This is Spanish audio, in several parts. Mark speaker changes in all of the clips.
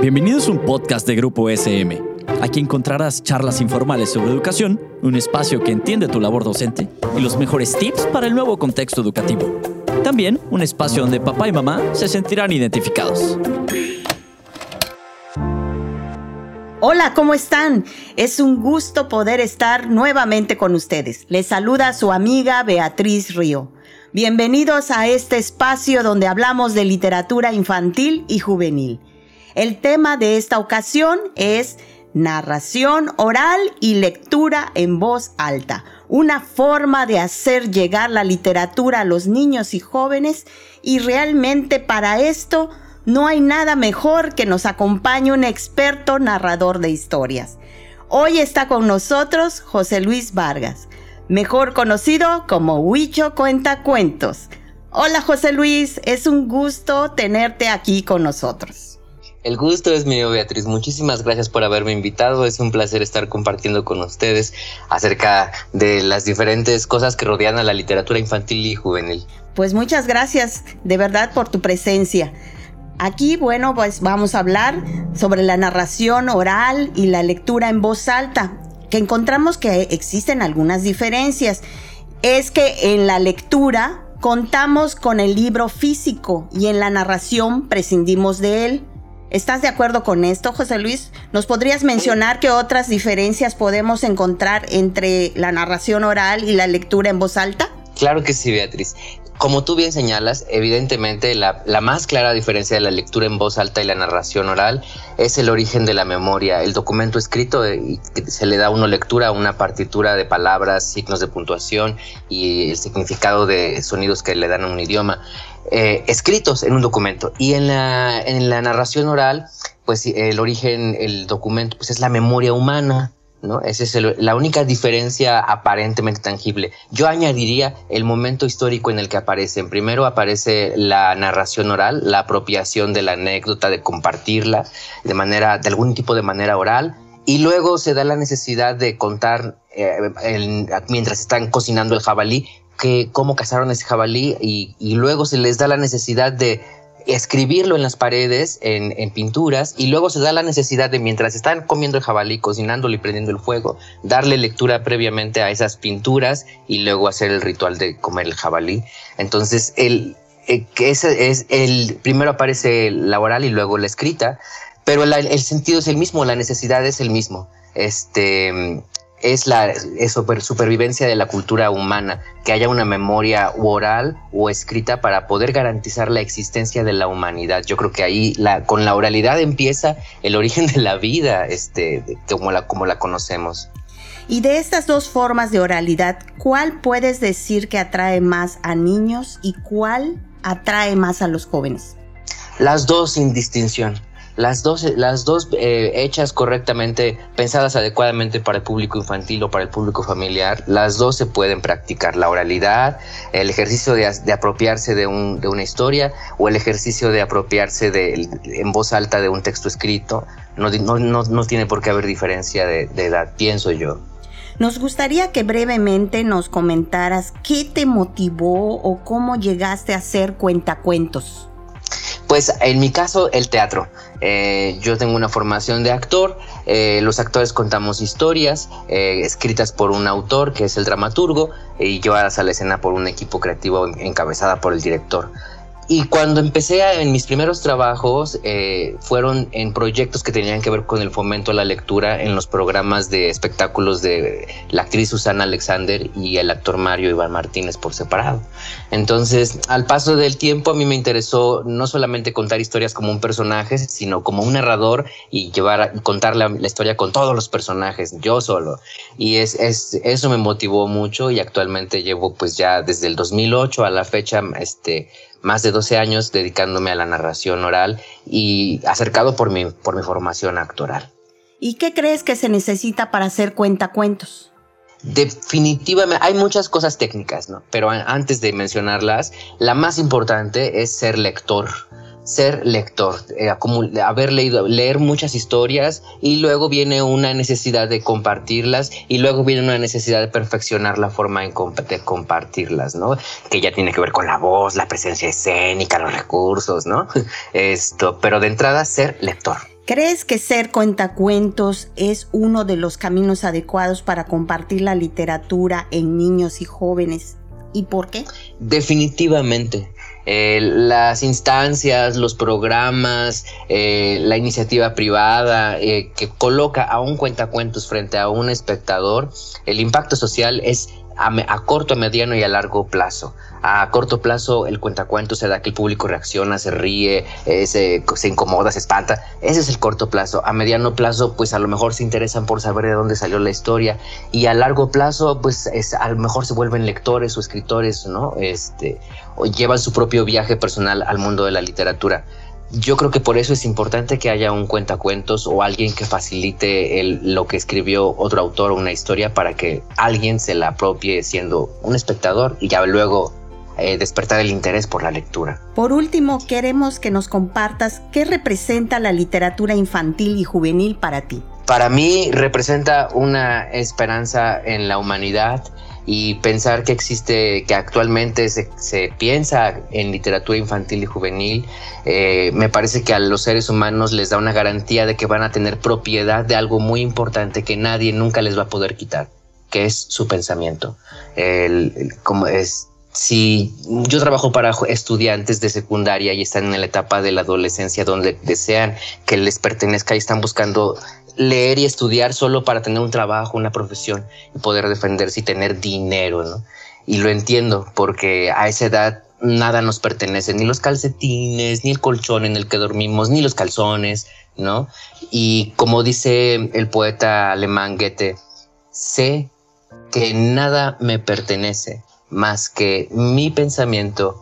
Speaker 1: Bienvenidos a un podcast de Grupo SM. Aquí encontrarás charlas informales sobre educación, un espacio que entiende tu labor docente y los mejores tips para el nuevo contexto educativo. También un espacio donde papá y mamá se sentirán identificados.
Speaker 2: Hola, ¿cómo están? Es un gusto poder estar nuevamente con ustedes. Les saluda su amiga Beatriz Río. Bienvenidos a este espacio donde hablamos de literatura infantil y juvenil. El tema de esta ocasión es narración oral y lectura en voz alta, una forma de hacer llegar la literatura a los niños y jóvenes y realmente para esto no hay nada mejor que nos acompañe un experto narrador de historias. Hoy está con nosotros José Luis Vargas, mejor conocido como Huicho Cuenta Cuentos. Hola José Luis, es un gusto tenerte aquí con nosotros.
Speaker 3: El gusto es mío, Beatriz. Muchísimas gracias por haberme invitado. Es un placer estar compartiendo con ustedes acerca de las diferentes cosas que rodean a la literatura infantil y juvenil.
Speaker 2: Pues muchas gracias de verdad por tu presencia. Aquí, bueno, pues vamos a hablar sobre la narración oral y la lectura en voz alta, que encontramos que existen algunas diferencias. Es que en la lectura contamos con el libro físico y en la narración prescindimos de él. ¿Estás de acuerdo con esto, José Luis? ¿Nos podrías mencionar qué otras diferencias podemos encontrar entre la narración oral y la lectura en voz alta?
Speaker 3: Claro que sí, Beatriz. Como tú bien señalas, evidentemente la, más clara diferencia de la lectura en voz alta y la narración oral es el origen de la memoria. El documento escrito eh, se le da a uno lectura una partitura de palabras, signos de puntuación y el significado de sonidos que le dan a un idioma. Eh, escritos en un documento. Y en la, en la narración oral, pues el origen, el documento, pues es la memoria humana. ¿no? Esa es la única diferencia aparentemente tangible. Yo añadiría el momento histórico en el que aparecen. Primero aparece la narración oral, la apropiación de la anécdota, de compartirla de manera, de algún tipo de manera oral. Y luego se da la necesidad de contar eh, mientras están cocinando el jabalí, que cómo cazaron ese jabalí y, luego se les da la necesidad de escribirlo en las paredes, en, pinturas, y luego se da la necesidad de, mientras están comiendo el jabalí, cocinándolo y prendiendo el fuego, darle lectura previamente a esas pinturas y luego hacer el ritual de comer el jabalí. Entonces, el, eh, es el primero aparece la oral y luego la escrita, pero el sentido es el mismo, la necesidad es el mismo. Este, es la supervivencia de la cultura humana, que haya una memoria oral o escrita para poder garantizar la existencia de la humanidad. Yo creo que ahí la, con la oralidad empieza el origen de la vida, este, como, la, como la conocemos.
Speaker 2: Y de estas dos formas de oralidad, ¿cuál puedes decir que atrae más a niños y cuál atrae más a los jóvenes?
Speaker 3: Las dos sin distinción las dos, las dos eh, hechas correctamente, pensadas adecuadamente para el público infantil o para el público familiar, las dos se pueden practicar. La oralidad, el ejercicio de, apropiarse de, un, de, una historia o el ejercicio de apropiarse de, en voz alta de un texto escrito. No, no, no, tiene por qué haber diferencia de, de edad, pienso yo.
Speaker 2: Nos gustaría que brevemente nos comentaras qué te motivó o cómo llegaste a ser cuentacuentos.
Speaker 3: Pues en mi caso, el teatro. Eh, yo tengo una formación de actor, eh, los actores contamos historias eh, escritas por un autor que es el dramaturgo y llevadas a la escena por un equipo creativo encabezada por el director. Y cuando empecé en mis primeros trabajos, eh, fueron en proyectos que tenían que ver con el fomento a la lectura en los programas de espectáculos de la actriz Susana Alexander y el actor Mario Iván Martínez por separado. Entonces, al paso del tiempo, a mí me interesó no solamente contar historias como un personaje, sino como un narrador y llevar contar la, historia con todos los personajes, yo solo. Y es, es, eso me motivó mucho y actualmente llevo pues ya desde el 2008 a la fecha, este más de 12 años dedicándome a la narración oral y acercado por mi, por mi formación actoral.
Speaker 2: ¿Y qué crees que se necesita para hacer cuentacuentos?
Speaker 3: Definitivamente, hay muchas cosas técnicas, ¿no? Pero antes de mencionarlas, la más importante es ser lector. Ser lector, eh, haber leído, leer muchas historias y luego viene una necesidad de compartirlas y luego viene una necesidad de perfeccionar la forma de compartirlas, ¿no? Que ya tiene que ver con la voz, la presencia escénica, los recursos, ¿no? Esto, pero de entrada ser lector.
Speaker 2: ¿Crees que ser cuentacuentos es uno de los caminos adecuados para compartir la literatura en niños y jóvenes? ¿Y por qué?
Speaker 3: Definitivamente. Eh, las instancias, los programas, eh, la iniciativa privada eh, que coloca a un cuentacuentos frente a un espectador, el impacto social es a, corto, a mediano y a largo plazo. A corto plazo el cuentacuentos se da que el público reacciona, se ríe, eh, se, incomoda, se espanta. Ese es el corto plazo. A mediano plazo pues a lo mejor se interesan por saber de dónde salió la historia y a largo plazo pues a lo mejor se vuelven lectores o escritores, ¿no? Este, o llevan su propio viaje personal al mundo de la literatura yo creo que por eso es importante que haya un cuentacuentos o alguien que facilite el, lo que escribió otro autor o una historia para que alguien se la apropie siendo un espectador y ya luego eh, despertar el interés por la lectura.
Speaker 2: Por último, queremos que nos compartas qué representa la literatura infantil y juvenil para ti.
Speaker 3: Para mí representa una esperanza en la humanidad y pensar que existe, que actualmente se, piensa en literatura infantil y juvenil, eh, me parece que a los seres humanos les da una garantía de que van a tener propiedad de algo muy importante que nadie nunca les va a poder quitar, que es su pensamiento. como es, si yo trabajo para estudiantes de secundaria y están en la etapa de la adolescencia donde desean que les pertenezca y están buscando leer y estudiar solo para tener un trabajo, una profesión y poder defenderse y tener dinero, ¿no? Y lo entiendo porque a esa edad nada nos pertenece, ni los calcetines, ni el colchón en el que dormimos, ni los calzones, ¿no? Y como dice el poeta alemán Goethe, sé que nada me pertenece más que mi pensamiento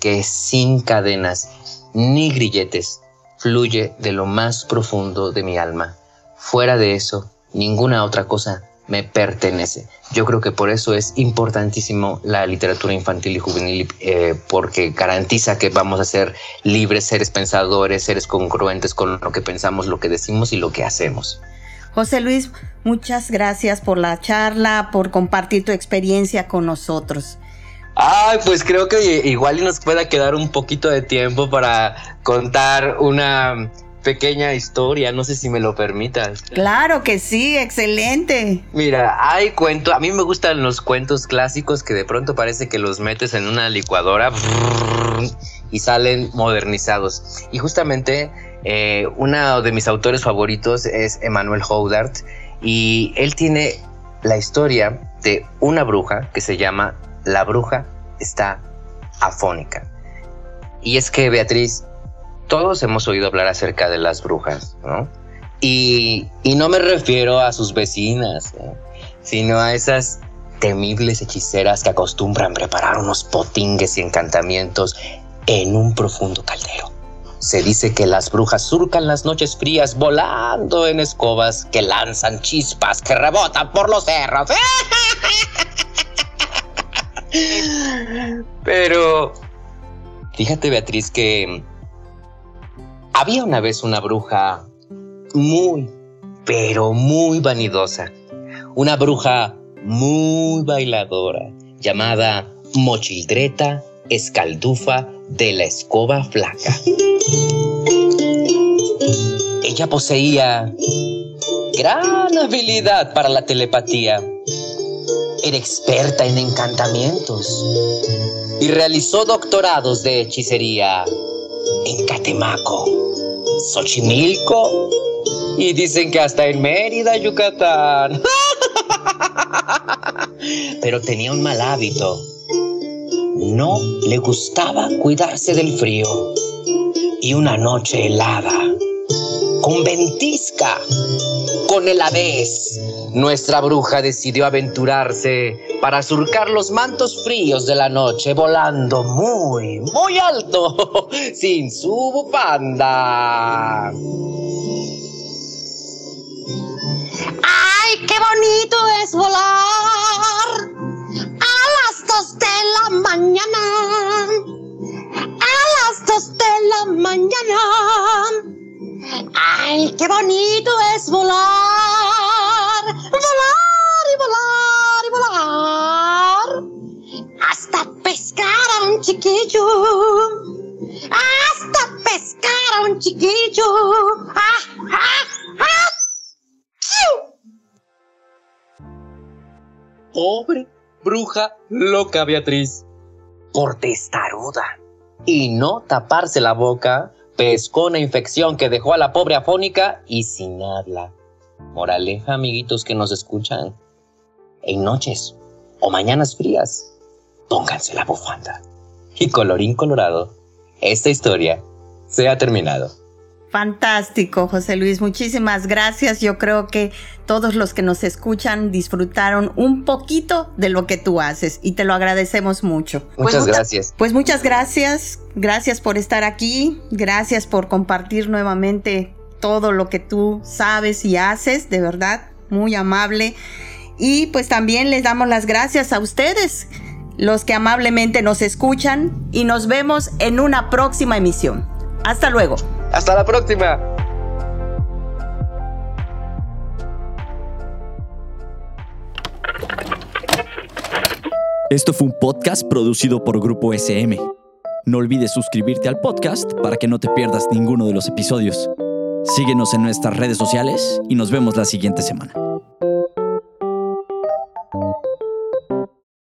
Speaker 3: que sin cadenas ni grilletes fluye de lo más profundo de mi alma. Fuera de eso, ninguna otra cosa me pertenece. Yo creo que por eso es importantísimo la literatura infantil y juvenil, eh, porque garantiza que vamos a ser libres, seres pensadores, seres congruentes con lo que pensamos, lo que decimos y lo que hacemos.
Speaker 2: José Luis, muchas gracias por la charla, por compartir tu experiencia con nosotros.
Speaker 3: Ay, pues creo que igual nos pueda quedar un poquito de tiempo para contar una pequeña historia, no sé si me lo permitas.
Speaker 2: Claro que sí, excelente.
Speaker 3: Mira, hay cuentos, a mí me gustan los cuentos clásicos que de pronto parece que los metes en una licuadora y salen modernizados. Y justamente eh, uno de mis autores favoritos es Emmanuel Houdart y él tiene la historia de una bruja que se llama La bruja está afónica. Y es que Beatriz, todos hemos oído hablar acerca de las brujas, ¿no? Y, no me refiero a sus vecinas, sino a esas temibles hechiceras que acostumbran preparar unos potingues y encantamientos en un profundo caldero. Se dice que las brujas surcan las noches frías volando en escobas que lanzan chispas que rebotan por los cerros. Pero fíjate Beatriz que había una vez una bruja muy, pero muy vanidosa. Una bruja muy bailadora llamada Mochildreta Escaldufa de la Escoba Flaca. Ella poseía gran habilidad para la telepatía. Era experta en encantamientos y realizó doctorados de hechicería en Catemaco, Xochimilco y dicen que hasta en Mérida, Yucatán. Pero tenía un mal hábito. No le gustaba cuidarse del frío. Y una noche helada, con ventisca, con heladez, nuestra bruja decidió aventurarse para surcar los mantos fríos de la noche volando muy, muy alto, sin su bufanda.
Speaker 4: ¡Ay, qué bonito es volar! A las dos de la mañana. A las dos de la mañana. ¡Ay, qué bonito es volar! Chiquillo. Hasta pescar a un chiquillo. ¡Ah, ah, ah! ¡Chiu!
Speaker 3: Pobre bruja loca Beatriz. Por testaruda. Y no taparse la boca, pescó una infección que dejó a la pobre afónica y sin habla. Moraleja, amiguitos que nos escuchan. En noches o mañanas frías, pónganse la bufanda. Y colorín colorado, esta historia se ha terminado.
Speaker 2: Fantástico, José Luis. Muchísimas gracias. Yo creo que todos los que nos escuchan disfrutaron un poquito de lo que tú haces y te lo agradecemos mucho.
Speaker 3: Muchas gracias.
Speaker 2: Pues muchas gracias. Gracias por estar aquí. Gracias por compartir nuevamente todo lo que tú sabes y haces. De verdad, muy amable. Y pues también les damos las gracias a ustedes, los que amablemente nos escuchan y nos vemos en una próxima emisión. Hasta luego.
Speaker 3: Hasta la próxima.
Speaker 1: Esto fue un podcast producido por Grupo SM. No olvides suscribirte al podcast para que no te pierdas ninguno de los episodios. Síguenos en nuestras redes sociales y nos vemos la siguiente semana.